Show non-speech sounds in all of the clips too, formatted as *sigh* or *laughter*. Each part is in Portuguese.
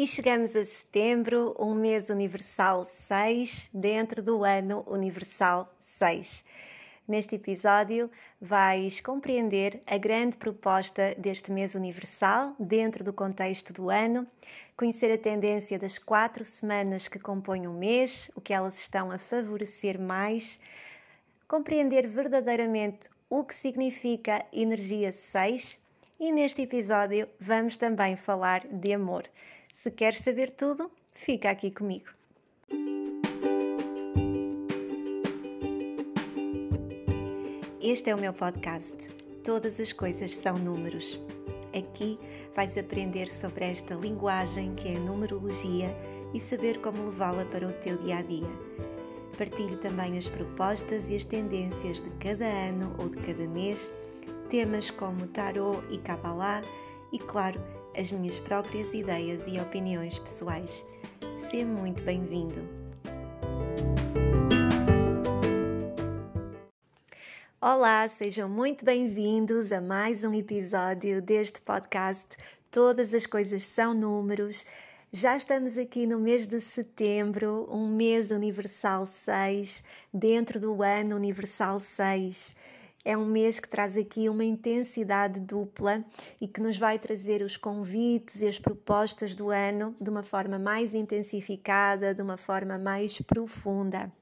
E chegamos a setembro, um mês universal 6, dentro do ano universal 6. Neste episódio, vais compreender a grande proposta deste mês universal dentro do contexto do ano, conhecer a tendência das quatro semanas que compõem o mês, o que elas estão a favorecer mais, compreender verdadeiramente o que significa energia 6 e neste episódio vamos também falar de amor. Se queres saber tudo, fica aqui comigo. Este é o meu podcast. Todas as coisas são números. Aqui vais aprender sobre esta linguagem que é a numerologia e saber como levá-la para o teu dia a dia. Partilho também as propostas e as tendências de cada ano ou de cada mês, temas como tarot e Kabbalah e, claro, as minhas próprias ideias e opiniões pessoais. Seja muito bem-vindo! Olá, sejam muito bem-vindos a mais um episódio deste podcast. Todas as coisas são números. Já estamos aqui no mês de setembro, um mês universal 6, dentro do ano universal 6 é um mês que traz aqui uma intensidade dupla e que nos vai trazer os convites e as propostas do ano de uma forma mais intensificada, de uma forma mais profunda.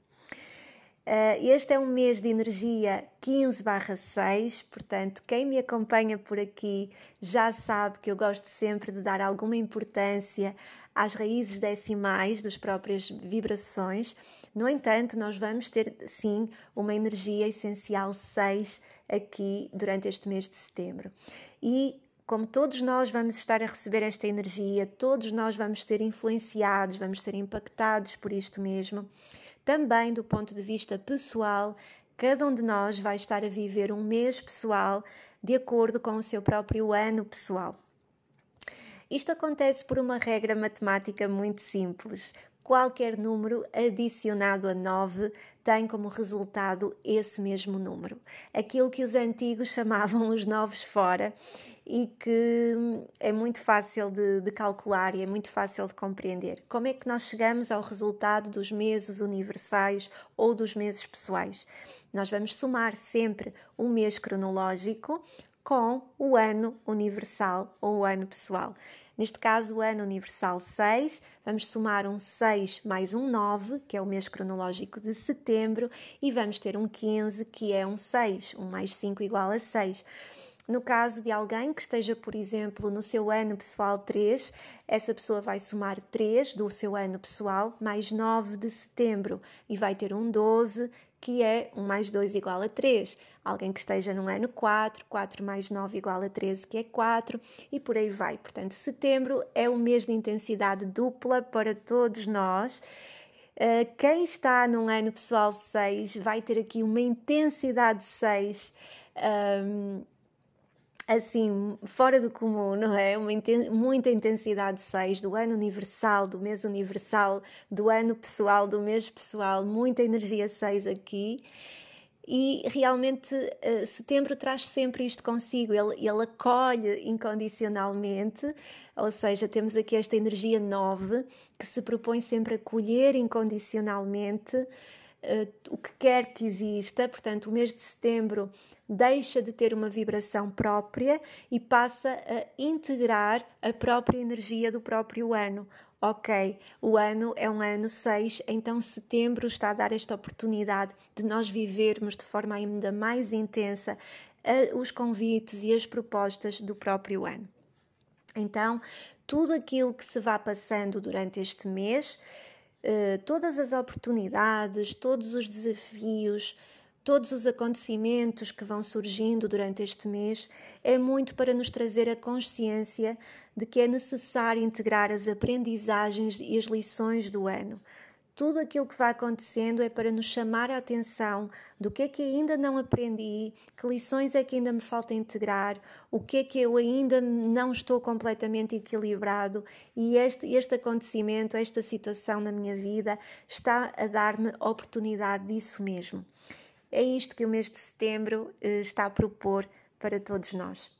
Uh, este é um mês de energia 15/6, portanto, quem me acompanha por aqui já sabe que eu gosto sempre de dar alguma importância às raízes decimais das próprias vibrações. No entanto, nós vamos ter sim uma energia essencial 6 aqui durante este mês de setembro. E como todos nós vamos estar a receber esta energia, todos nós vamos ser influenciados, vamos ser impactados por isto mesmo. Também do ponto de vista pessoal, cada um de nós vai estar a viver um mês pessoal de acordo com o seu próprio ano pessoal. Isto acontece por uma regra matemática muito simples. Qualquer número adicionado a 9 tem como resultado esse mesmo número. Aquilo que os antigos *laughs* chamavam os novos fora e que é muito fácil de, de, calcular e é muito fácil de compreender. Como é que nós chegamos ao resultado dos meses universais ou dos meses pessoais? Nós vamos somar sempre um mês cronológico com o ano universal ou o ano pessoal. Neste caso, o ano universal 6, vamos somar um 6 mais um 9, que é o mês cronológico de setembro, e vamos ter um 15, que é um 6, um mais 5 igual a 6. No caso de alguém que esteja, por exemplo, no seu ano pessoal 3, essa pessoa vai somar 3 do seu ano pessoal mais 9 de setembro e vai ter um 12 que é 1 mais 2 igual a 3. Alguém que esteja no ano 4, 4 mais 9 igual a 13, que é 4, e por aí vai. Portanto, setembro é um mês de intensidade dupla para todos nós. Uh, quem está num ano pessoal 6 vai ter aqui uma intensidade 6. Um, assim, fora do comum, não é? Uma muita intensidade 6 do ano universal, do mês universal, do ano pessoal, do mês pessoal, muita energia 6 aqui. E realmente uh, setembro traz sempre isto consigo, ele, ele acolhe incondicionalmente, ou seja, temos aqui esta energia 9 que se propõe sempre a acolher incondicionalmente uh, o que quer que exista, portanto, o mês de setembro deixa de ter uma vibração própria e passa a integrar a própria energia do próprio ano. Ok, o ano é um ano 6, então setembro está a dar esta oportunidade de nós vivermos de forma ainda mais intensa uh, os convites e as propostas do próprio ano. Então, tudo aquilo que se vá passando durante este mês, uh, todas as oportunidades, todos os desafios, todos os acontecimentos que vão surgindo durante este mês é muito para nos trazer a consciência de que é necessário integrar as aprendizagens e as lições do ano. Tudo aquilo que vai acontecendo é para nos chamar a atenção do que é que ainda não aprendi, que lições é que ainda me falta integrar, o que é que eu ainda não estou completamente equilibrado e este, este acontecimento, esta situação na minha vida está a dar-me oportunidade disso mesmo. É isto que o mês de setembro eh, está a propor para todos nós.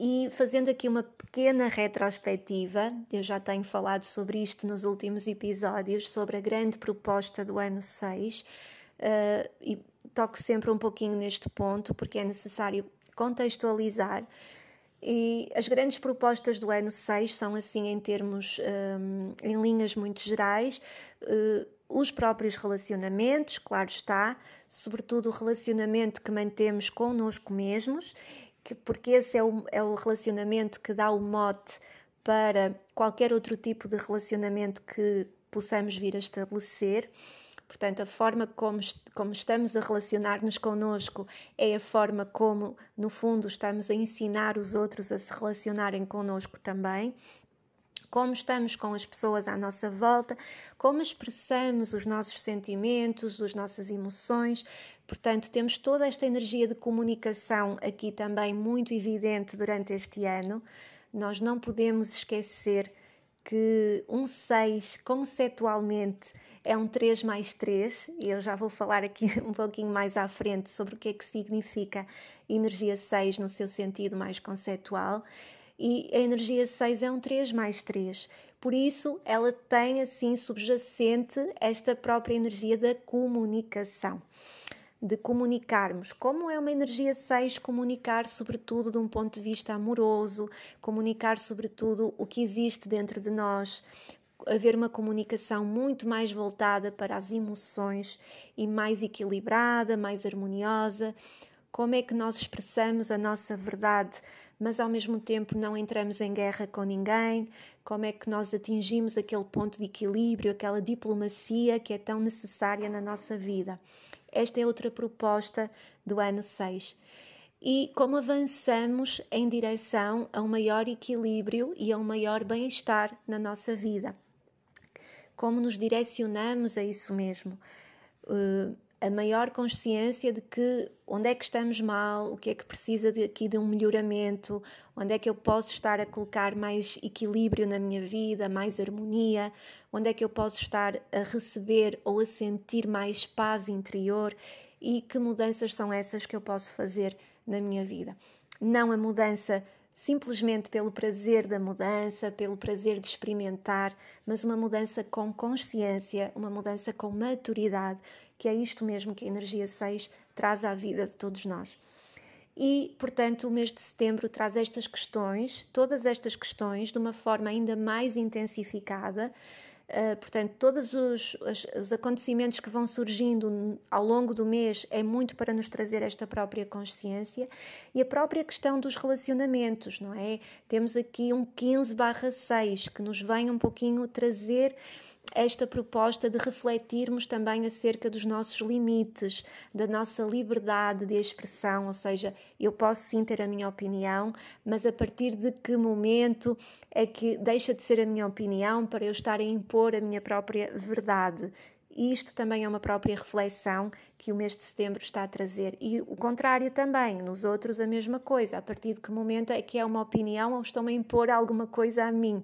E fazendo aqui uma pequena retrospectiva, eu já tenho falado sobre isto nos últimos episódios, sobre a grande proposta do ano 6, uh, eh, e toco sempre um pouquinho neste ponto, porque é necessário contextualizar. E as grandes propostas do ano 6 são assim em termos, um, em linhas muito gerais, uh, os próprios relacionamentos, claro está, sobretudo o relacionamento que mantemos connosco mesmos, que, porque esse é o, é o relacionamento que dá o mote para qualquer outro tipo de relacionamento que possamos vir a estabelecer. Portanto, a forma como, como estamos a relacionar-nos connosco é a forma como, no fundo, estamos a ensinar os outros a se relacionarem connosco também. Como estamos com as pessoas à nossa volta, como expressamos os nossos sentimentos, as nossas emoções. Portanto, temos toda esta energia de comunicação aqui também muito evidente durante este ano. Nós não podemos esquecer que um 6 conceptualmente é um 3 mais 3, e eu já vou falar aqui *laughs* um pouquinho mais à frente sobre o que é que significa energia 6 no seu sentido mais conceptual. E a energia 6 é um 3 mais 3. Por isso, ela tem assim subjacente esta própria energia da comunicação de comunicarmos. Como é uma energia 6 comunicar, sobretudo de um ponto de vista amoroso, comunicar, sobretudo, o que existe dentro de nós, haver uma comunicação muito mais voltada para as emoções e mais equilibrada, mais harmoniosa. Como é que nós expressamos a nossa verdade, mas ao mesmo tempo não entramos em guerra com ninguém? Como é que nós atingimos aquele ponto de equilíbrio, aquela diplomacia que é tão necessária na nossa vida? Esta é outra proposta do ano 6. E como avançamos em direção a um maior equilíbrio e a um maior bem-estar na nossa vida. Como nos direcionamos a isso mesmo. Uh, a maior consciência de que onde é que estamos mal, o que é que precisa de, aqui de um melhoramento, onde é que eu posso estar a colocar mais equilíbrio na minha vida, mais harmonia, onde é que eu posso estar a receber ou a sentir mais paz interior e que mudanças são essas que eu posso fazer na minha vida. Não a mudança simplesmente pelo prazer da mudança, pelo prazer de experimentar, mas uma mudança com consciência, uma mudança com maturidade que é isto mesmo que a energia 6 traz à vida de todos nós. E, portanto, o mês de setembro traz estas questões, todas estas questões, de uma forma ainda mais intensificada. Uh, portanto, todos os, os, os, acontecimentos que vão surgindo ao longo do mês é muito para nos trazer esta própria consciência e a própria questão dos relacionamentos, não é? Temos aqui um 15/6 que nos vem um pouquinho trazer esta proposta de refletirmos também acerca dos nossos limites, da nossa liberdade de expressão, ou seja, eu posso sim ter a minha opinião, mas a partir de que momento é que deixa de ser a minha opinião para eu estar a impor a minha própria verdade? Isto também é uma própria reflexão que o mês de setembro está a trazer. E o contrário também, nos outros a mesma coisa. A partir de que momento é que é uma opinião ou estão a impor alguma coisa a mim?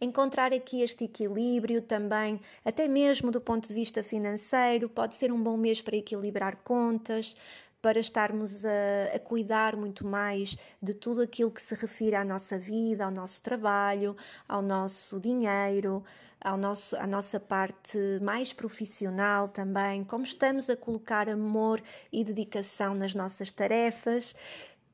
Encontrar aqui este equilíbrio também, até mesmo do ponto de vista financeiro, pode ser um bom mês para equilibrar contas, para estarmos a, a, cuidar muito mais de tudo aquilo que se refere à nossa vida, ao nosso trabalho, ao nosso dinheiro, ao nosso, à nossa parte mais profissional também, como estamos a colocar amor e dedicação nas nossas tarefas,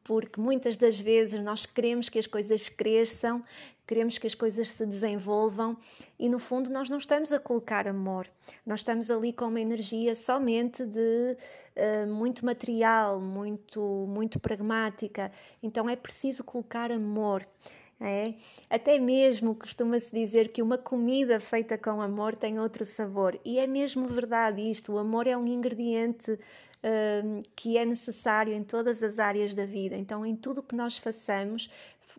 porque muitas das vezes nós queremos que as coisas cresçam, queremos que as coisas se desenvolvam e no fundo nós não estamos a colocar amor, nós estamos ali com uma energia somente de uh, muito material, muito, muito pragmática, então é preciso colocar amor. É? Até mesmo costuma-se dizer que uma comida feita com amor tem outro sabor, e é mesmo verdade isto: o amor é um ingrediente que é necessário em todas as áreas da vida. Então, em tudo que nós façamos,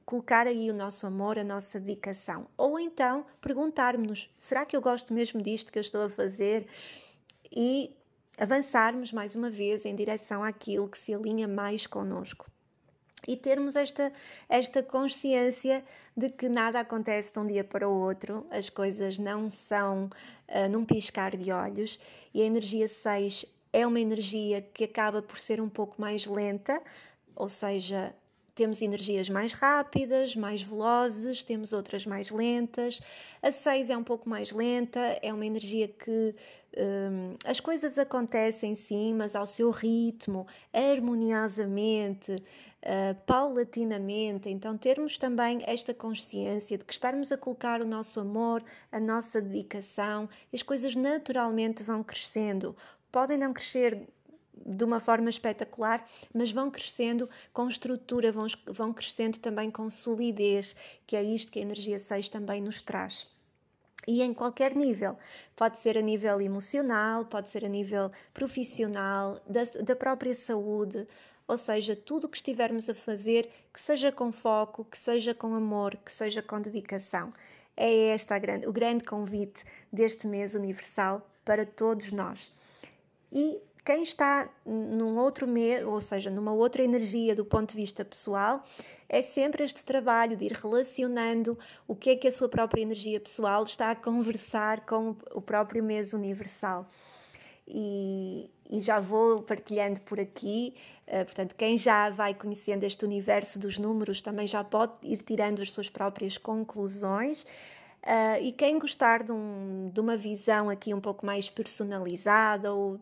colocar aí o nosso amor, a nossa dedicação. Ou então perguntarmos-nos: será que eu gosto mesmo disto que eu estou a fazer? E avançarmos mais uma vez em direção àquilo que se alinha mais conosco. E termos esta, esta consciência de que nada acontece de um dia para o outro, as coisas não são uh, num piscar de olhos e a energia 6 é uma energia que acaba por ser um pouco mais lenta, ou seja, temos energias mais rápidas, mais velozes, temos outras mais lentas. A 6 é um pouco mais lenta, é uma energia que um, as coisas acontecem sim, mas ao seu ritmo, harmoniosamente, uh, paulatinamente. Então, termos também esta consciência de que estarmos a colocar o nosso amor, a nossa dedicação, as coisas naturalmente vão crescendo. Podem não crescer de uma forma espetacular, mas vão crescendo com estrutura, vão, vão crescendo também com solidez, que é isto que a energia 6 também nos traz. E em qualquer nível, pode ser a nível emocional, pode ser a nível profissional, da, da própria saúde, ou seja, tudo o que estivermos a fazer, que seja com foco, que seja com amor, que seja com dedicação. É este grande, o grande convite deste mês universal para todos nós. E quem está num outro meio, ou seja, numa outra energia do ponto de vista pessoal, é sempre este trabalho de ir relacionando o que é que a sua própria energia pessoal está a conversar com o próprio mês universal. E, e já vou partilhando por aqui. Uh, portanto, quem já vai conhecendo este universo dos números também já pode ir tirando as suas próprias conclusões. Uh, e quem gostar de, um, de, uma visão aqui um pouco mais personalizada ou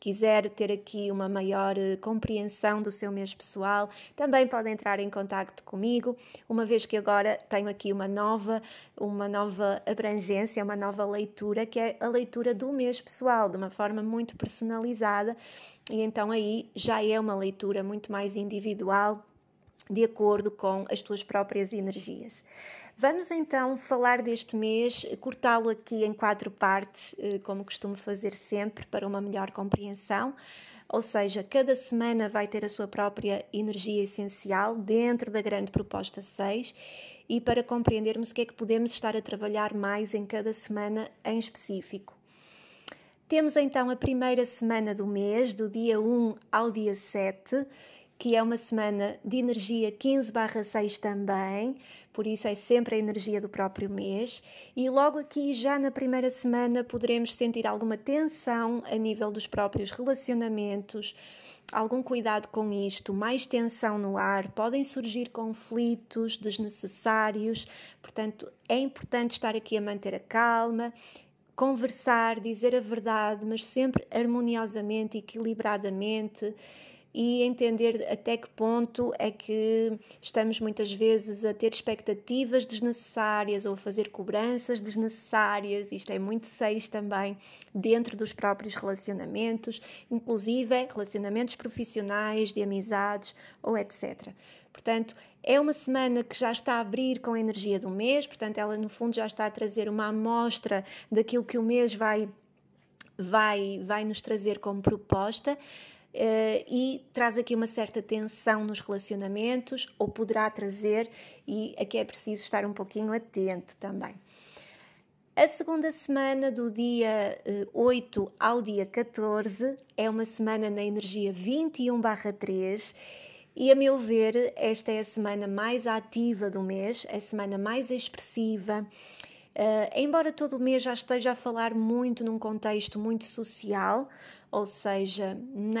quiser ter aqui uma maior eh, compreensão do seu mês pessoal, também pode entrar em contato comigo, uma vez que agora tenho aqui uma nova, uma nova abrangência, uma nova leitura, que é a leitura do mês pessoal, de uma forma muito personalizada, e então aí já é uma leitura muito mais individual, de acordo com as tuas próprias energias. Vamos então falar deste mês, cortá-lo aqui em quatro partes, eh, como costumo fazer sempre, para uma melhor compreensão. Ou seja, cada semana vai ter a sua própria energia essencial dentro da grande proposta 6 e para compreendermos o que é que podemos estar a trabalhar mais em cada semana em específico. Temos então a primeira semana do mês, do dia 1 ao dia 7, que é uma semana de energia 15/6 também, por isso é sempre a energia do próprio mês. E logo aqui, já na primeira semana, poderemos sentir alguma tensão a nível dos próprios relacionamentos, algum cuidado com isto, mais tensão no ar, podem surgir conflitos desnecessários, portanto, é importante estar aqui a manter a calma. Conversar, dizer a verdade, mas sempre harmoniosamente, equilibradamente e entender até que ponto é que estamos muitas vezes a ter expectativas desnecessárias ou a fazer cobranças desnecessárias. Isto é muito seis também dentro dos próprios relacionamentos, inclusive relacionamentos profissionais, de amizades ou etc. Portanto, é uma semana que já está a abrir com a energia do mês, portanto, ela no fundo já está a trazer uma amostra daquilo que o mês vai vai vai nos trazer como proposta. Uh, e traz aqui uma certa tensão nos relacionamentos, ou poderá trazer, e aqui é preciso estar um pouquinho atento também. A segunda semana, do dia uh, 8 ao dia 14, é uma semana na energia 21/3. E a meu ver, esta é a semana mais ativa do mês, é a semana mais expressiva, Uh, embora todo o mês já esteja a falar muito num contexto muito social, ou seja,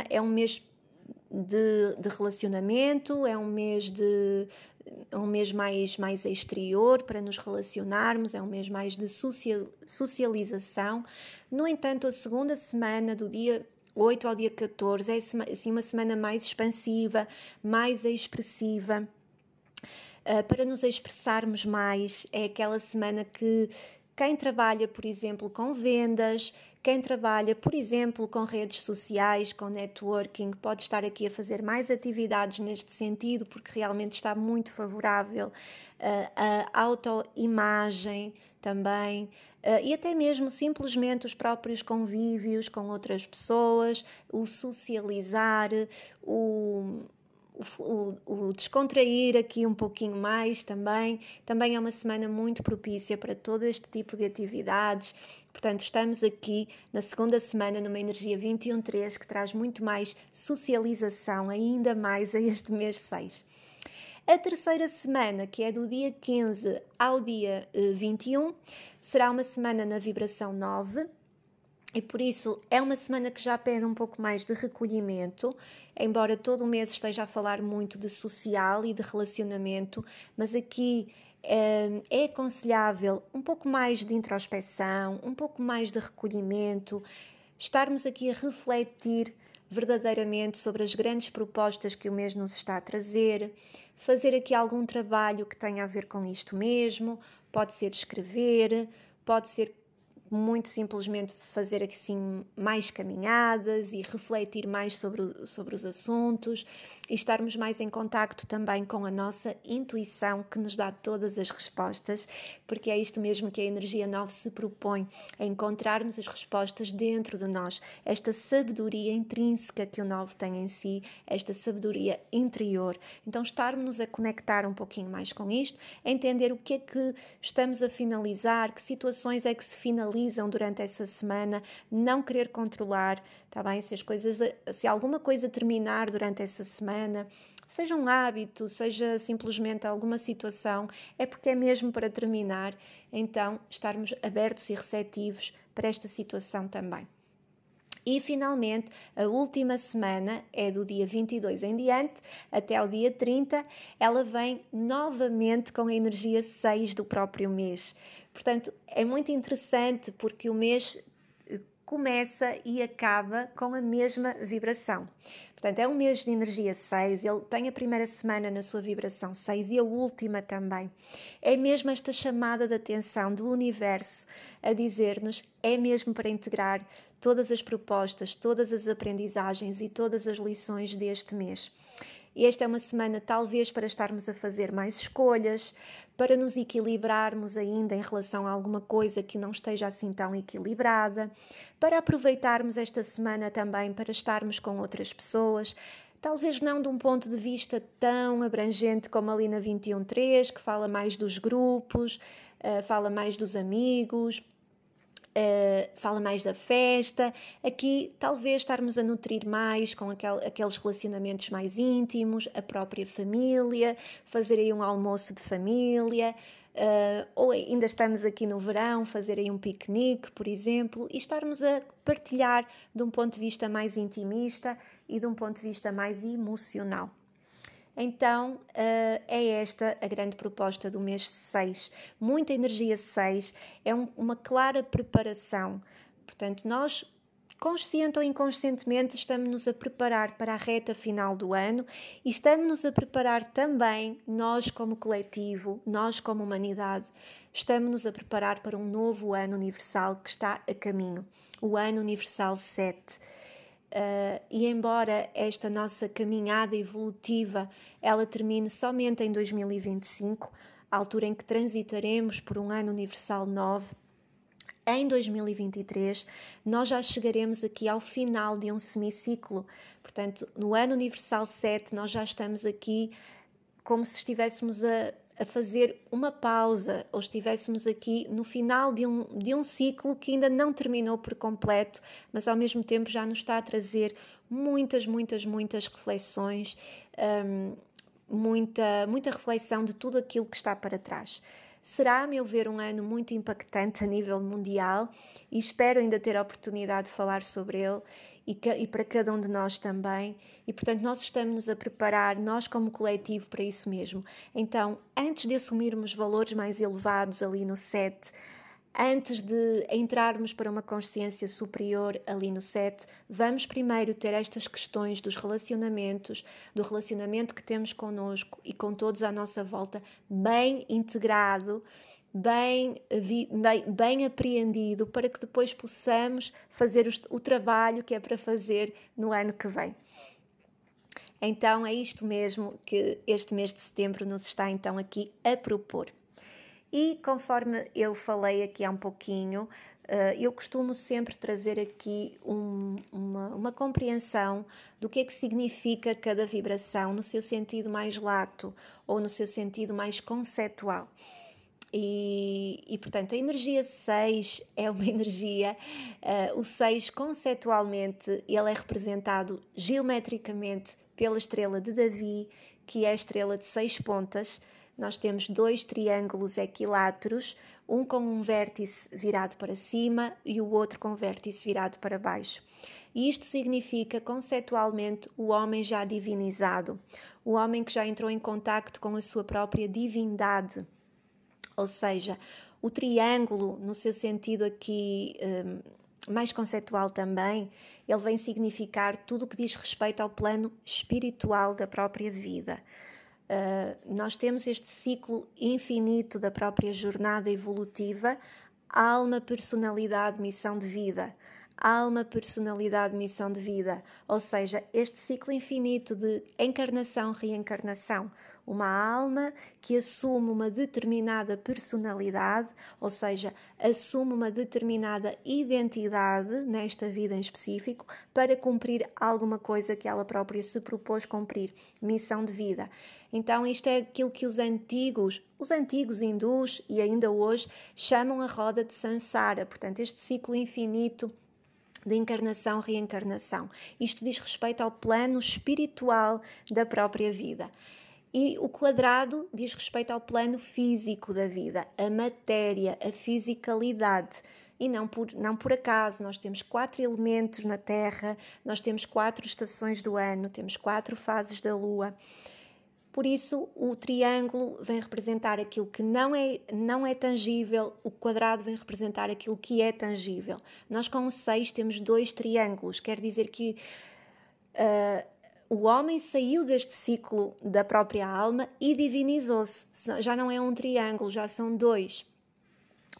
é um mês de, de relacionamento, é um mês de é um mês mais, mais exterior para nos relacionarmos, é um mês mais de social, socialização. No entanto, a segunda semana, do dia 8 ao dia 14, é assim, uma semana mais expansiva, mais expressiva. Uh, para nos expressarmos mais, é aquela semana que quem trabalha, por exemplo, com vendas, quem trabalha, por exemplo, com redes sociais, com networking, pode estar aqui a fazer mais atividades neste sentido, porque realmente está muito favorável uh, a autoimagem também. Uh, e até mesmo simplesmente os próprios convívios com outras pessoas, o socializar, o, o, o, descontrair aqui um pouquinho mais também. Também é uma semana muito propícia para todo este tipo de atividades. Portanto, estamos aqui na segunda semana numa energia 21.3 que traz muito mais socialização, ainda mais a este mês 6. A terceira semana, que é do dia 15 ao dia 21, eh, será uma semana na vibração 9, E por isso é uma semana que já pede um pouco mais de recolhimento, embora todo o mês esteja a falar muito de social e de relacionamento, mas aqui é, é aconselhável um pouco mais de introspeção, um pouco mais de recolhimento, estarmos aqui a refletir verdadeiramente sobre as grandes propostas que o mês nos está a trazer, fazer aqui algum trabalho que tenha a ver com isto mesmo, pode ser escrever, pode ser muito simplesmente fazer assim mais caminhadas e refletir mais sobre, sobre os assuntos e estarmos mais em contacto também com a nossa intuição que nos dá todas as respostas, porque é isto mesmo que a energia 9 se propõe, a encontrarmos as respostas dentro de nós, esta sabedoria intrínseca que o 9 tem em si, esta sabedoria interior. Então estarmos a conectar um pouquinho mais com isto, entender o que é que estamos a finalizar, que situações é que se finalizam durante essa semana, não querer controlar, tá bem? Se as coisas, se alguma coisa terminar durante essa semana, seja um hábito, seja simplesmente alguma situação, é porque é mesmo para terminar, então estarmos abertos e receptivos para esta situação também. E finalmente, a última semana é do dia 22 em diante até ao dia 30, ela vem novamente com a energia 6 do próprio mês. Portanto, é muito interessante porque o mês começa e acaba com a mesma vibração. Portanto, é um mês de energia 6, ele tem a primeira semana na sua vibração 6 e a última também. É mesmo esta chamada de atenção do universo a dizer-nos: é mesmo para integrar todas as propostas, todas as aprendizagens e todas as lições deste mês. E esta é uma semana, talvez, para estarmos a fazer mais escolhas, para nos equilibrarmos ainda em relação a alguma coisa que não esteja assim tão equilibrada, para aproveitarmos esta semana também para estarmos com outras pessoas. Talvez não de um ponto de vista tão abrangente como ali na 21.3, que fala mais dos grupos, uh, fala mais dos amigos, Uh, fala mais da festa. Aqui, talvez estarmos a nutrir mais com aquel, aqueles relacionamentos mais íntimos, a própria família, fazer aí um almoço de família. Uh, ou ainda estamos aqui no verão, fazer aí um piquenique, por exemplo, e estarmos a partilhar de um ponto de vista mais intimista e de um ponto de vista mais emocional. Então, uh, é esta a grande proposta do mês 6. Muita energia 6 é um, uma clara preparação. Portanto, nós consciente ou inconscientemente, estamos-nos a preparar para a reta final do ano e estamos-nos a preparar também, nós como coletivo, nós como humanidade, estamos-nos a preparar para um novo ano universal que está a caminho, o ano universal 7. Uh, e embora esta nossa caminhada evolutiva ela termine somente em 2025, a altura em que transitaremos por um ano universal 9, em 2023 nós já chegaremos aqui ao final de um semiciclo. Portanto, no ano universal 7 nós já estamos aqui como se estivéssemos a a fazer uma pausa ou estivéssemos aqui no final de um, de um ciclo que ainda não terminou por completo, mas ao mesmo tempo já nos está a trazer muitas, muitas, muitas reflexões, um, muita, muita reflexão de tudo aquilo que está para trás. Será, a meu ver, um ano muito impactante a nível mundial e espero ainda ter a oportunidade de falar sobre ele e, e para cada um de nós também. E portanto, nós estamos-nos a preparar, nós como coletivo, para isso mesmo. Então, antes de assumirmos valores mais elevados ali no set, antes de entrarmos para uma consciência superior ali no set, vamos primeiro ter estas questões dos relacionamentos, do relacionamento que temos connosco e com todos à nossa volta, bem integrado bem, bem, bem apreendido para que depois possamos fazer o, o trabalho que é para fazer no ano que vem. Então é isto mesmo que este mês de setembro nos está então aqui a propor. E conforme eu falei aqui há um pouquinho, eh, eu costumo sempre trazer aqui um, uma, uma, compreensão do que é que significa cada vibração no seu sentido mais lato ou no seu sentido mais conceptual. E, e, portanto, a energia 6 é uma *laughs* energia, uh, o 6 conceptualmente, ele é representado geometricamente pela estrela de Davi, que é a estrela de seis pontas, nós temos dois triângulos equiláteros, um com um vértice virado para cima e o outro com o vértice virado para baixo. E isto significa, conceitualmente, o homem já divinizado, o homem que já entrou em contacto com a sua própria divindade. Ou seja, o triângulo, no seu sentido aqui um, mais conceitual também, ele vem significar tudo o que diz respeito ao plano espiritual da própria vida. Uh, nós temos este ciclo infinito da própria jornada evolutiva, alma, personalidade, missão de vida alma, personalidade, missão de vida, ou seja, este ciclo infinito de encarnação, reencarnação. Uma alma que assume uma determinada personalidade, ou seja, assume uma determinada identidade nesta vida em específico para cumprir alguma coisa que ela própria se propôs cumprir, missão de vida. Então, isto é aquilo que os antigos, os antigos hindus e ainda hoje chamam a roda de Sansara, portanto, este ciclo infinito de encarnação, reencarnação. Isto diz respeito ao plano espiritual da própria vida. E o quadrado diz respeito ao plano físico da vida, a matéria, a fisicalidade. E não por, não por acaso, nós temos quatro elementos na Terra, nós temos quatro estações do ano, temos quatro fases da Lua. Por isso, o triângulo vem representar aquilo que não é, não é tangível, o quadrado vem representar aquilo que é tangível. Nós, com o 6, temos dois triângulos, quer dizer que uh, o homem saiu deste ciclo da própria alma e divinizou-se. Já não é um triângulo, já são dois.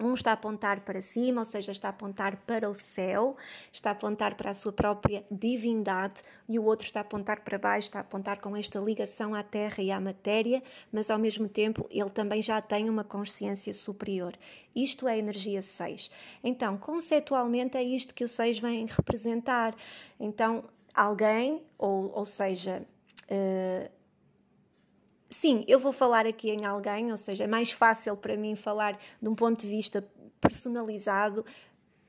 Um está a apontar para cima, ou seja, está a apontar para o céu, está a apontar para a sua própria divindade, e o outro está a apontar para baixo, está a apontar com esta ligação à terra e à matéria, mas ao mesmo tempo ele também já tem uma consciência superior. Isto é a energia 6. Então, conceitualmente, é isto que o 6 vem representar. Então, alguém, ou, ou seja, uh, sim, eu vou falar aqui em alguém, ou seja, é mais fácil para mim falar de um ponto de vista personalizado.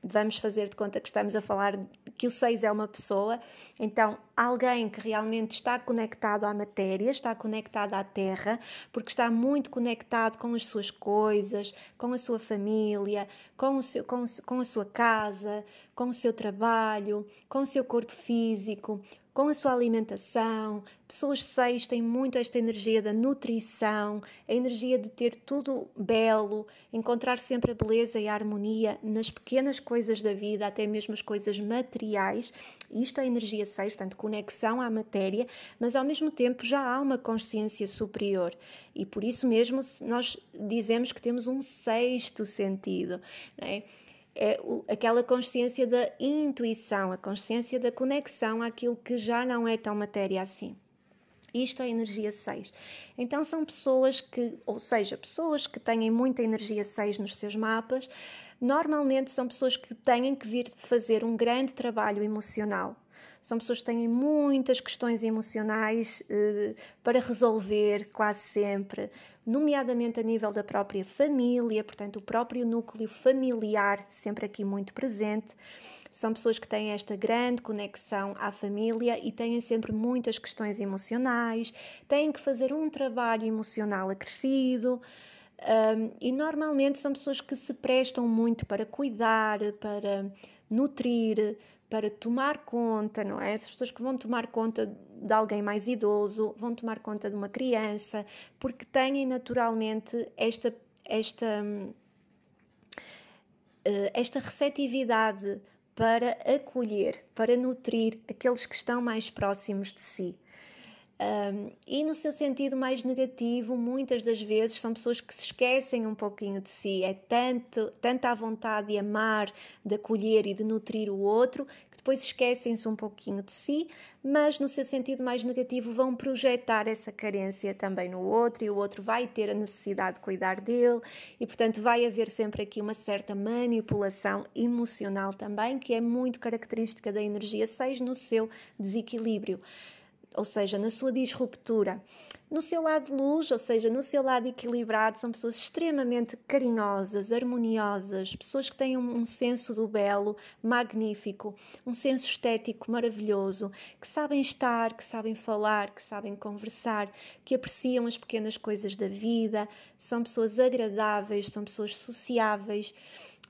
Vamos fazer de conta que estamos a falar que o 6 é uma pessoa, então alguém que realmente está conectado à matéria, está conectado à terra, porque está muito conectado com as suas coisas, com a sua família, com, o seu, com, com a sua casa, com o seu trabalho, com o seu corpo físico, com a sua alimentação. Pessoas seis têm muito esta energia da nutrição, a energia de ter tudo belo, encontrar sempre a beleza e a harmonia nas pequenas coisas da vida, até mesmo as coisas materiais. Isto é a energia seis, portanto, conexão à matéria, mas ao mesmo tempo já há uma consciência superior. E por isso mesmo nós dizemos que temos um sexto sentido. Não é? É aquela consciência da intuição, a consciência da conexão àquilo que já não é tão matéria assim. Isto é energia 6. Então são pessoas que, ou seja, pessoas que têm muita energia 6 nos seus mapas, normalmente são pessoas que têm que vir fazer um grande trabalho emocional. São pessoas que têm muitas questões emocionais eh, para resolver, quase sempre, nomeadamente a nível da própria família, portanto, o próprio núcleo familiar sempre aqui muito presente. São pessoas que têm esta grande conexão à família e têm sempre muitas questões emocionais, têm que fazer um trabalho emocional acrescido. Um, e normalmente são pessoas que se prestam muito para cuidar, para nutrir, para tomar conta, não é? As pessoas que vão tomar conta de alguém mais idoso, vão tomar conta de uma criança, porque têm naturalmente esta, esta, eh, esta receptividade para acolher, para nutrir aqueles que estão mais próximos de si. Um, e no seu sentido mais negativo, muitas das vezes são pessoas que se esquecem um pouquinho de si. É tanto, tanta a vontade de amar, de acolher e de nutrir o outro, que depois esquecem-se um pouquinho de si, mas no seu sentido mais negativo vão projetar essa carência também no outro e o outro vai ter a necessidade de cuidar dele e, portanto, vai haver sempre aqui uma certa manipulação emocional também, que é muito característica da energia 6 no seu desequilíbrio ou seja, na sua disruptura. No seu lado luz, ou seja, no seu lado equilibrado, são pessoas extremamente carinhosas, harmoniosas, pessoas que têm um, senso do belo magnífico, um senso estético maravilhoso, que sabem estar, que sabem falar, que sabem conversar, que apreciam as pequenas coisas da vida, são pessoas agradáveis, são pessoas sociáveis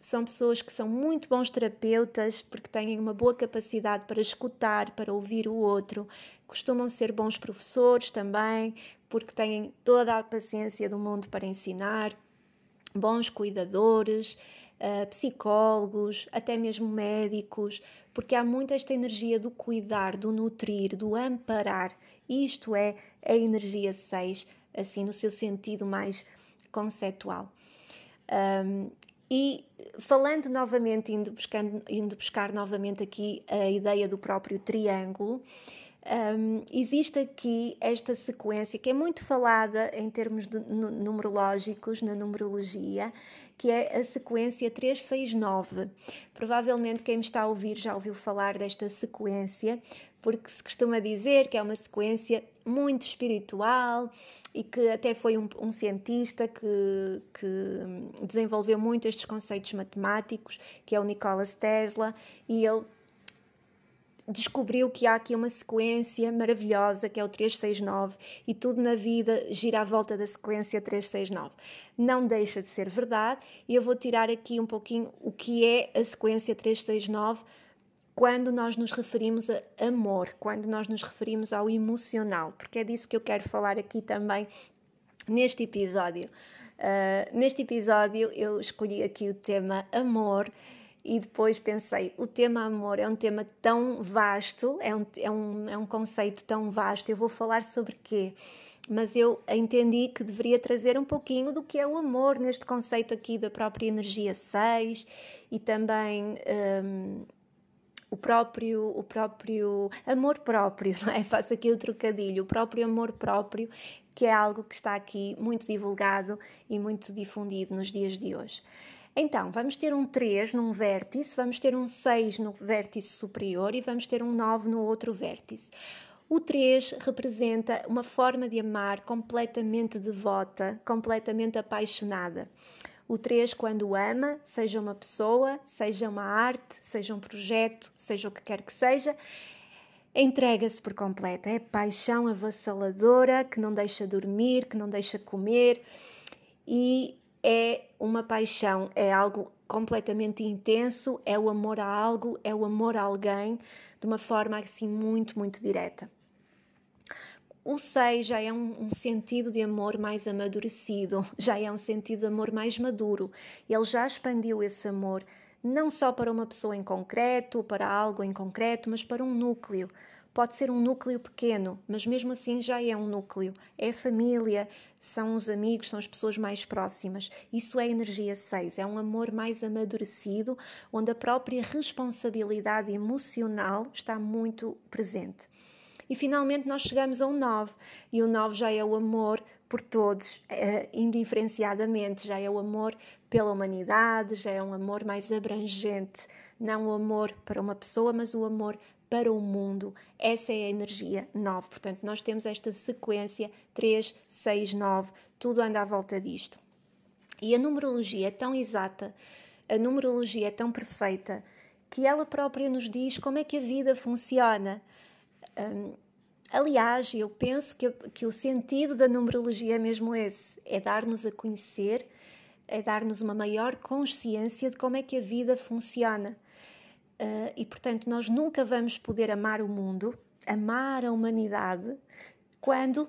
são pessoas que são muito bons terapeutas porque têm uma boa capacidade para escutar, para ouvir o outro, costumam ser bons professores também, porque têm toda a paciência do mundo para ensinar, bons cuidadores, uh, psicólogos, até mesmo médicos, porque há muito esta energia do cuidar, do nutrir, do amparar. Isto é a energia 6, assim, no seu sentido mais conceptual. Um, e falando novamente, indo, buscando, indo buscar novamente aqui a ideia do próprio triângulo, um, existe aqui esta sequência que é muito falada em termos de, numerológicos, na numerologia, que é a sequência 369. Provavelmente quem me está a ouvir já ouviu falar desta sequência, porque se costuma dizer que é uma sequência muito espiritual e que até foi um, um cientista que, que desenvolveu muito estes conceitos matemáticos, que é o Nikola Tesla, e ele descobriu que há aqui uma sequência maravilhosa que é o 369 e tudo na vida gira à volta da sequência 369. Não deixa de ser verdade e eu vou tirar aqui um pouquinho o que é a sequência 369 quando nós nos referimos a amor, quando nós nos referimos ao emocional, porque é disso que eu quero falar aqui também neste episódio. Uh, neste episódio eu escolhi aqui o tema amor e depois pensei, o tema amor é um tema tão vasto, é um, é um, é um conceito tão vasto, eu vou falar sobre quê? Mas eu entendi que deveria trazer um pouquinho do que é o amor neste conceito aqui da própria energia 6 e também um, o próprio, o próprio amor próprio, *laughs* não é? Faço aqui o trocadilho, o próprio amor próprio, que é algo que está aqui muito divulgado e muito difundido nos dias de hoje. Então, vamos ter um 3 num vértice, vamos ter um 6 no vértice superior e vamos ter um 9 no outro vértice. O 3 representa uma forma de amar completamente devota, completamente apaixonada. O 3, quando ama, seja uma pessoa, seja uma arte, seja um projeto, seja o que quer que seja, entrega-se por completo. É paixão avassaladora que não deixa dormir, que não deixa comer e é uma paixão, é algo completamente intenso, é o amor a algo, é o amor a alguém, de uma forma assim muito, muito direta. O 6 já é um, um, sentido de amor mais amadurecido, *laughs* já é um sentido de amor mais maduro. Ele já expandiu esse amor não só para uma pessoa em concreto, para algo em concreto, mas para um núcleo, Pode ser um núcleo pequeno, mas mesmo assim já é um núcleo. É a família, são os amigos, são as pessoas mais próximas. Isso é energia 6, é um amor mais amadurecido, onde a própria responsabilidade emocional está muito presente. E finalmente nós chegamos ao 9, e o 9 já é o amor por todos, é, indiferenciadamente, já é o amor pela humanidade, já é um amor mais abrangente, não o amor para uma pessoa, mas o amor para o mundo. Essa é a energia 9. Portanto, nós temos esta sequência 3, 6, 9, tudo anda à volta disto. E a numerologia é tão exata, a numerologia é tão perfeita, que ela própria nos diz como é que a vida funciona. Um, aliás, eu penso que, que o sentido da numerologia é mesmo esse: é dar-nos a conhecer, é dar-nos uma maior consciência de como é que a vida funciona. Uh, e portanto, nós nunca vamos poder amar o mundo, amar a humanidade, quando,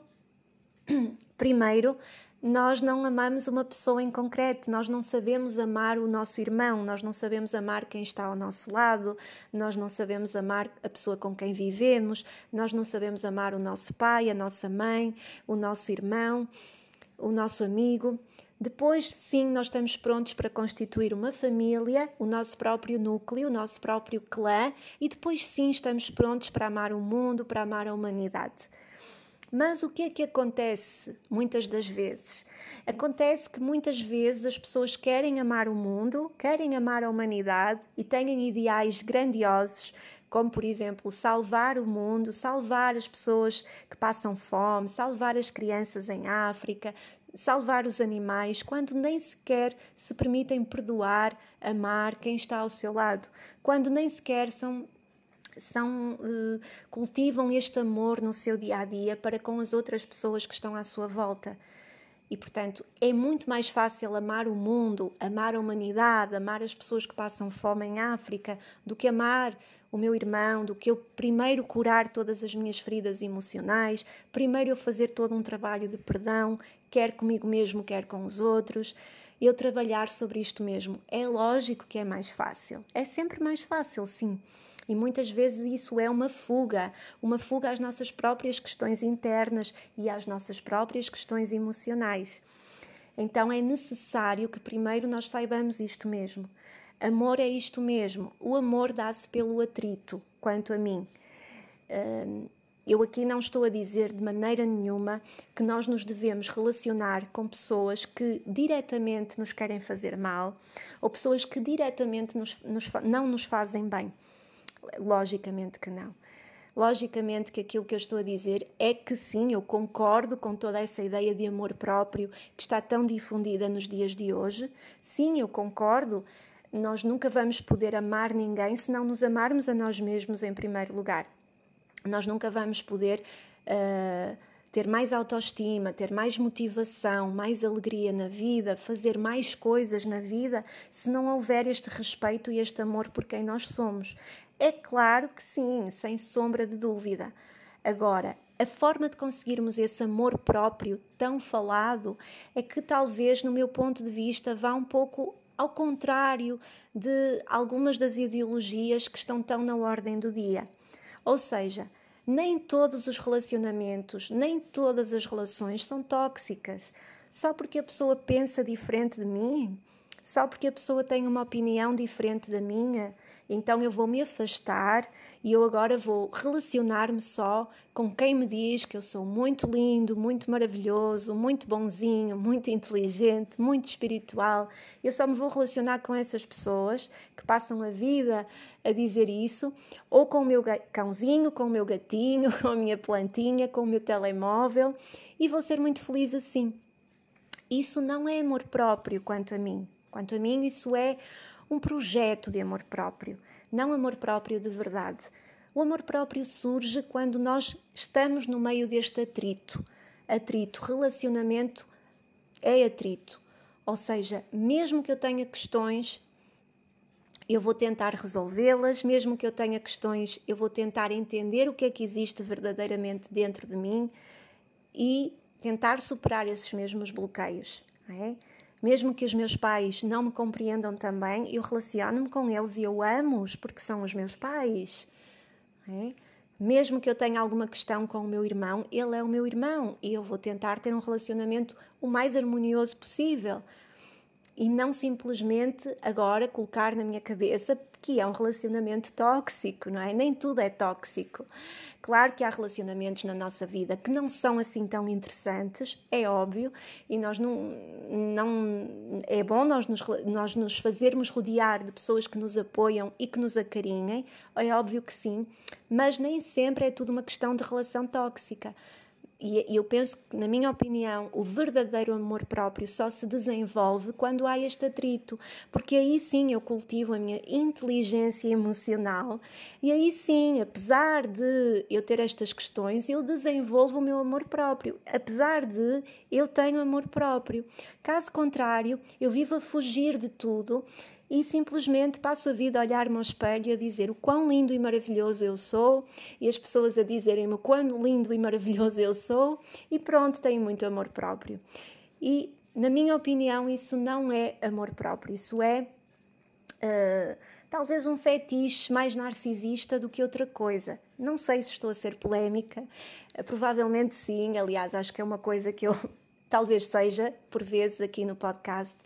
*clears throat* primeiro, nós não amamos uma pessoa em concreto, nós não sabemos amar o nosso irmão, nós não sabemos amar quem está ao nosso lado, nós não sabemos amar a pessoa com quem vivemos, nós não sabemos amar o nosso pai, a nossa mãe, o nosso irmão, o nosso amigo. Depois, sim, nós estamos prontos para constituir uma família, o nosso próprio núcleo, o nosso próprio clã, e depois, sim, estamos prontos para amar o mundo, para amar a humanidade. Mas o que é que acontece muitas das vezes? Acontece que muitas vezes as pessoas querem amar o mundo, querem amar a humanidade e têm ideais grandiosos, como por exemplo salvar o mundo, salvar as pessoas que passam fome, salvar as crianças em África, salvar os animais, quando nem sequer se permitem perdoar, amar quem está ao seu lado, quando nem sequer são são, uh, cultivam este amor no seu dia a dia para com as outras pessoas que estão à sua volta. E, portanto, é muito mais fácil amar o mundo, amar a humanidade, amar as pessoas que passam fome em África, do que amar o meu irmão, do que eu primeiro curar todas as minhas feridas emocionais, primeiro eu fazer todo um trabalho de perdão, quer comigo mesmo, quer com os outros. Eu trabalhar sobre isto mesmo. É lógico que é mais fácil. É sempre mais fácil, sim. E muitas vezes isso é uma fuga, uma fuga às nossas próprias questões internas e às nossas próprias questões emocionais. Então é necessário que primeiro nós saibamos isto mesmo. Amor é isto mesmo. O amor dá-se pelo atrito, quanto a mim. Eu aqui não estou a dizer de maneira nenhuma que nós nos devemos relacionar com pessoas que diretamente nos querem fazer mal ou pessoas que diretamente nos, nos, não nos fazem bem. Logicamente que não. Logicamente que aquilo que eu estou a dizer é que sim, eu concordo com toda essa ideia de amor próprio que está tão difundida nos dias de hoje. Sim, eu concordo. Nós nunca vamos poder amar ninguém se não nos amarmos a nós mesmos em primeiro lugar. Nós nunca vamos poder uh, ter mais autoestima, ter mais motivação, mais alegria na vida, fazer mais coisas na vida, se não houver este respeito e este amor por quem nós somos. É claro que sim, sem sombra de dúvida. Agora, a forma de conseguirmos esse amor próprio tão falado é que talvez, no meu ponto de vista, vá um pouco ao contrário de algumas das ideologias que estão tão na ordem do dia. Ou seja, nem todos os relacionamentos, nem todas as relações são tóxicas. Só porque a pessoa pensa diferente de mim, só porque a pessoa tem uma opinião diferente da minha, então eu vou me afastar e eu agora vou relacionar-me só com quem me diz que eu sou muito lindo, muito maravilhoso, muito bonzinho, muito inteligente, muito espiritual. Eu só me vou relacionar com essas pessoas que passam a vida a dizer isso, ou com o meu cãozinho, com o meu gatinho, *laughs* com a minha plantinha, com o meu telemóvel, e vou ser muito feliz assim. Isso não é amor próprio quanto a mim. Quanto a mim, isso é um projeto de amor próprio, não amor próprio de verdade. O amor próprio surge quando nós estamos no meio deste atrito. Atrito, relacionamento é atrito. Ou seja, mesmo que eu tenha questões, eu vou tentar resolvê-las, mesmo que eu tenha questões, eu vou tentar entender o que é que existe verdadeiramente dentro de mim e tentar superar esses mesmos bloqueios. É? Mesmo que os meus pais não me compreendam também, eu relaciono-me com eles e eu amo-os porque são os meus pais. É? Mesmo que eu tenha alguma questão com o meu irmão, ele é o meu irmão e eu vou tentar ter um relacionamento o mais harmonioso possível e não simplesmente agora colocar na minha cabeça que é um relacionamento tóxico, não é? Nem tudo é tóxico. Claro que há relacionamentos na nossa vida que não são assim tão interessantes, é óbvio, e nós não, não é bom nós nos, nós nos fazermos rodear de pessoas que nos apoiam e que nos acarinhem, é óbvio que sim, mas nem sempre é tudo uma questão de relação tóxica e eu penso que, na minha opinião, o verdadeiro amor próprio só se desenvolve quando há este atrito, porque aí sim eu cultivo a minha inteligência emocional e aí sim, apesar de eu ter estas questões, eu desenvolvo o meu amor próprio, apesar de eu tenho amor próprio. Caso contrário, eu vivo a fugir de tudo e simplesmente passo a vida a olhar-me ao espelho e a dizer o quão lindo e maravilhoso eu sou, e as pessoas a dizerem-me o quão lindo e maravilhoso eu sou, e pronto, tenho muito amor próprio. E, na minha opinião, isso não é amor próprio, isso é. Uh, talvez um fetiche mais narcisista do que outra coisa. Não sei se estou a ser polémica, uh, provavelmente sim, aliás, acho que é uma coisa que eu *laughs* talvez seja, por vezes, aqui no podcast.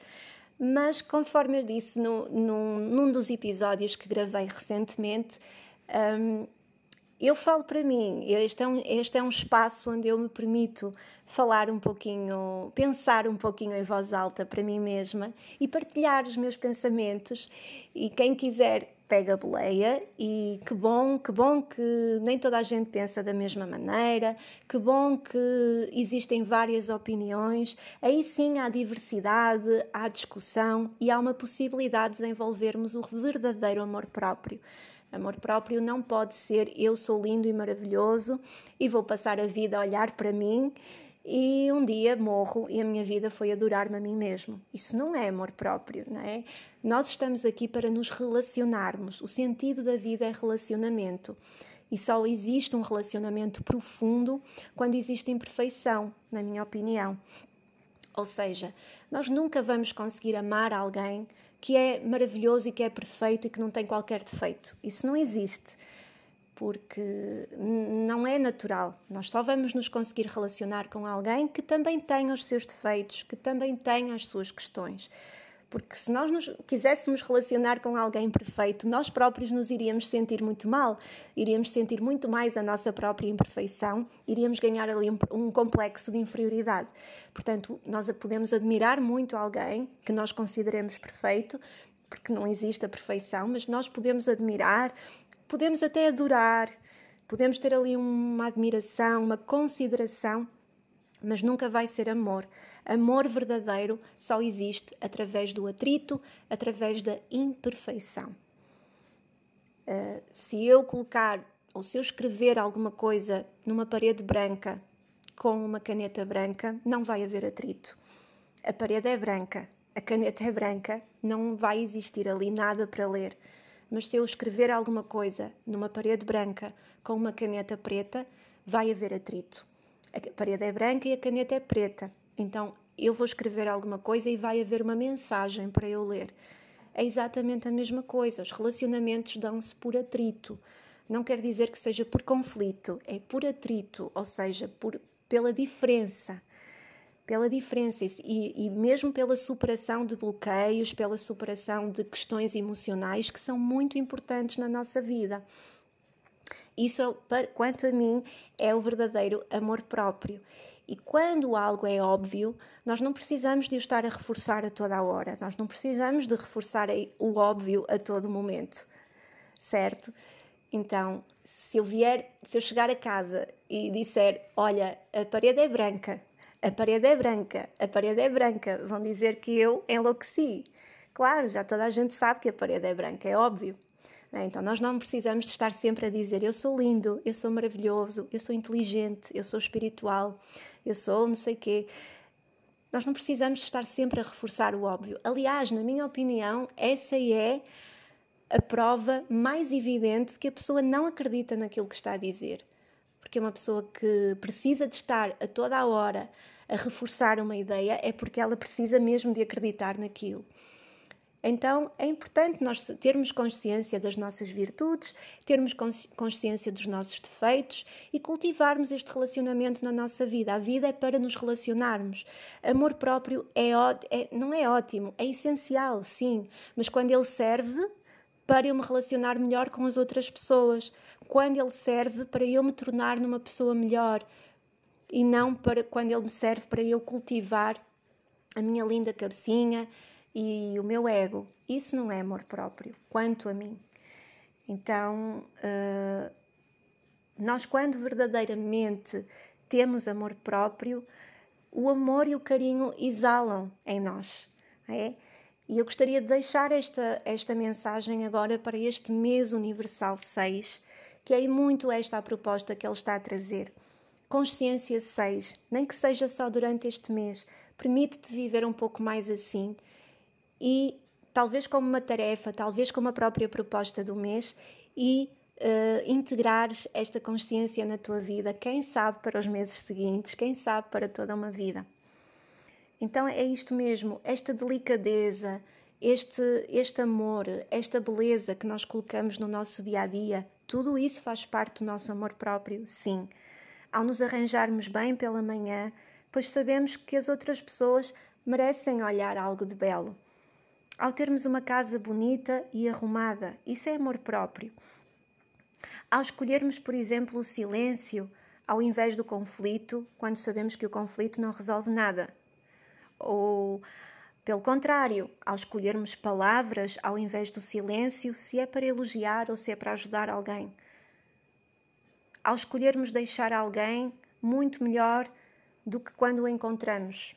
Mas, conforme eu disse no, num, num dos episódios que gravei recentemente, um, eu falo para mim, este é, um, este é um espaço onde eu me permito falar um pouquinho, pensar um pouquinho em voz alta para mim mesma e partilhar os meus pensamentos. E quem quiser pega boleia e que bom, que bom que nem toda a gente pensa da mesma maneira, que bom que existem várias opiniões, aí sim há diversidade, há discussão e há uma possibilidade de desenvolvermos o verdadeiro amor próprio. Amor próprio não pode ser eu sou lindo e maravilhoso e vou passar a vida a olhar para mim e um dia morro e a minha vida foi adorar-me a mim mesmo. Isso não é amor próprio, não é? Nós estamos aqui para nos relacionarmos. O sentido da vida é relacionamento. E só existe um relacionamento profundo quando existe imperfeição, na minha opinião. Ou seja, nós nunca vamos conseguir amar alguém que é maravilhoso e que é perfeito e que não tem qualquer defeito. Isso não existe porque não é natural. Nós só vamos nos conseguir relacionar com alguém que também tenha os seus defeitos, que também tenha as suas questões. Porque se nós nos quiséssemos relacionar com alguém perfeito, nós próprios nos iríamos sentir muito mal, iríamos sentir muito mais a nossa própria imperfeição, iríamos ganhar ali um, um complexo de inferioridade. Portanto, nós podemos admirar muito alguém que nós consideremos perfeito, porque não existe a perfeição, mas nós podemos admirar, podemos até adorar, podemos ter ali uma admiração, uma consideração, mas nunca vai ser amor. Amor verdadeiro só existe através do atrito, através da imperfeição. Uh, se eu colocar ou se eu escrever alguma coisa numa parede branca com uma caneta branca, não vai haver atrito. A parede é branca, a caneta é branca, não vai existir ali nada para ler mas se eu escrever alguma coisa numa parede branca com uma caneta preta, vai haver atrito. A parede é branca e a caneta é preta. Então eu vou escrever alguma coisa e vai haver uma mensagem para eu ler. É exatamente a mesma coisa. Os relacionamentos dão-se por atrito. Não quer dizer que seja por conflito, é por atrito, ou seja, por, pela diferença pela diferença e, e, mesmo pela superação de bloqueios, pela superação de questões emocionais que são muito importantes na nossa vida. Isso, quanto a mim, é o verdadeiro amor próprio. E quando algo é óbvio, nós não precisamos de o estar a reforçar a toda a hora, nós não precisamos de reforçar o óbvio a todo momento, certo? Então, se eu vier, se eu chegar a casa e disser, olha, a parede é branca, a parede é branca, a parede é branca, vão dizer que eu enlouqueci. Claro, já toda a gente sabe que a parede é branca, é óbvio. Né? Então nós não precisamos de estar sempre a dizer eu sou lindo, eu sou maravilhoso, eu sou inteligente, eu sou espiritual, eu sou não sei quê. Nós não precisamos de estar sempre a reforçar o óbvio. Aliás, na minha opinião, essa é a prova mais evidente de que a pessoa não acredita naquilo que está a dizer. Porque é uma pessoa que precisa de estar a toda a hora a reforçar uma ideia, é porque ela precisa mesmo de acreditar naquilo. Então é importante nós termos consciência das nossas virtudes, termos consciência dos nossos defeitos e cultivarmos este relacionamento na nossa vida. A vida é para nos relacionarmos. Amor próprio é, é não é ótimo, é essencial, sim, mas quando ele serve para eu me relacionar melhor com as outras pessoas, quando ele serve para eu me tornar numa pessoa melhor, e não para quando ele me serve para eu cultivar a minha linda cabecinha e o meu ego. Isso não é amor próprio, quanto a mim. Então, uh, nós, quando verdadeiramente temos amor próprio, o amor e o carinho exalam em nós. É? E eu gostaria de deixar esta, esta mensagem agora para este mês universal 6, que é muito esta a proposta que ele está a trazer. Consciência 6, nem que seja só durante este mês, permite-te viver um pouco mais assim e talvez como uma tarefa, talvez como a própria proposta do mês e uh, integrares esta consciência na tua vida, quem sabe para os meses seguintes, quem sabe para toda uma vida. Então é isto mesmo, esta delicadeza, este, este amor, esta beleza que nós colocamos no nosso dia a dia, tudo isso faz parte do nosso amor próprio, sim ao nos arranjarmos bem pela manhã, pois sabemos que as outras pessoas merecem olhar algo de belo. Ao termos uma casa bonita e arrumada, isso é amor próprio. Ao escolhermos, por exemplo, o silêncio ao invés do conflito, quando sabemos que o conflito não resolve nada. Ou Pelo contrário, ao escolhermos palavras ao invés do silêncio, se é para elogiar ou se é para ajudar alguém. Ao escolhermos deixar alguém muito melhor do que quando o encontramos.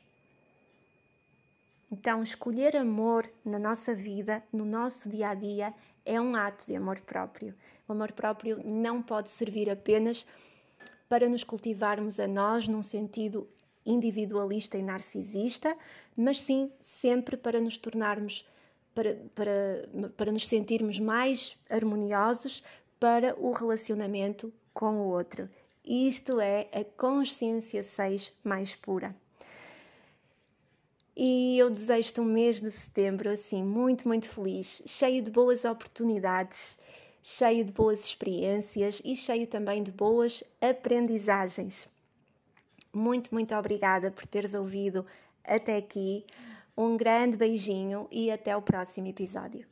Então, escolher amor na nossa vida, no nosso dia a dia, é um ato de amor próprio. O amor próprio não pode servir apenas para nos cultivarmos a nós num sentido individualista e narcisista, mas sim sempre para nos tornarmos, para, para, para nos sentirmos mais harmoniosos para o relacionamento com o outro. Isto é a consciência 6 mais pura. E eu desejo-te um mês de setembro assim muito, muito feliz, cheio de boas oportunidades, cheio de boas experiências e cheio também de boas aprendizagens. Muito, muito obrigada por teres ouvido até aqui. Um grande beijinho e até o próximo episódio.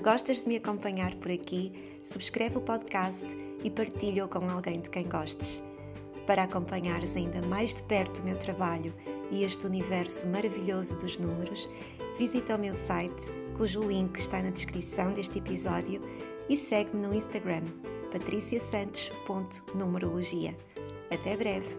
Se gostas de me acompanhar por aqui, subscreve o podcast e partilha-o com alguém de quem gostes. Para acompanhares ainda mais de perto o meu trabalho e este universo maravilhoso dos números, visita o meu site, cujo link está na descrição deste episódio e segue-me no Instagram patriciasantos.numerologia. Até breve!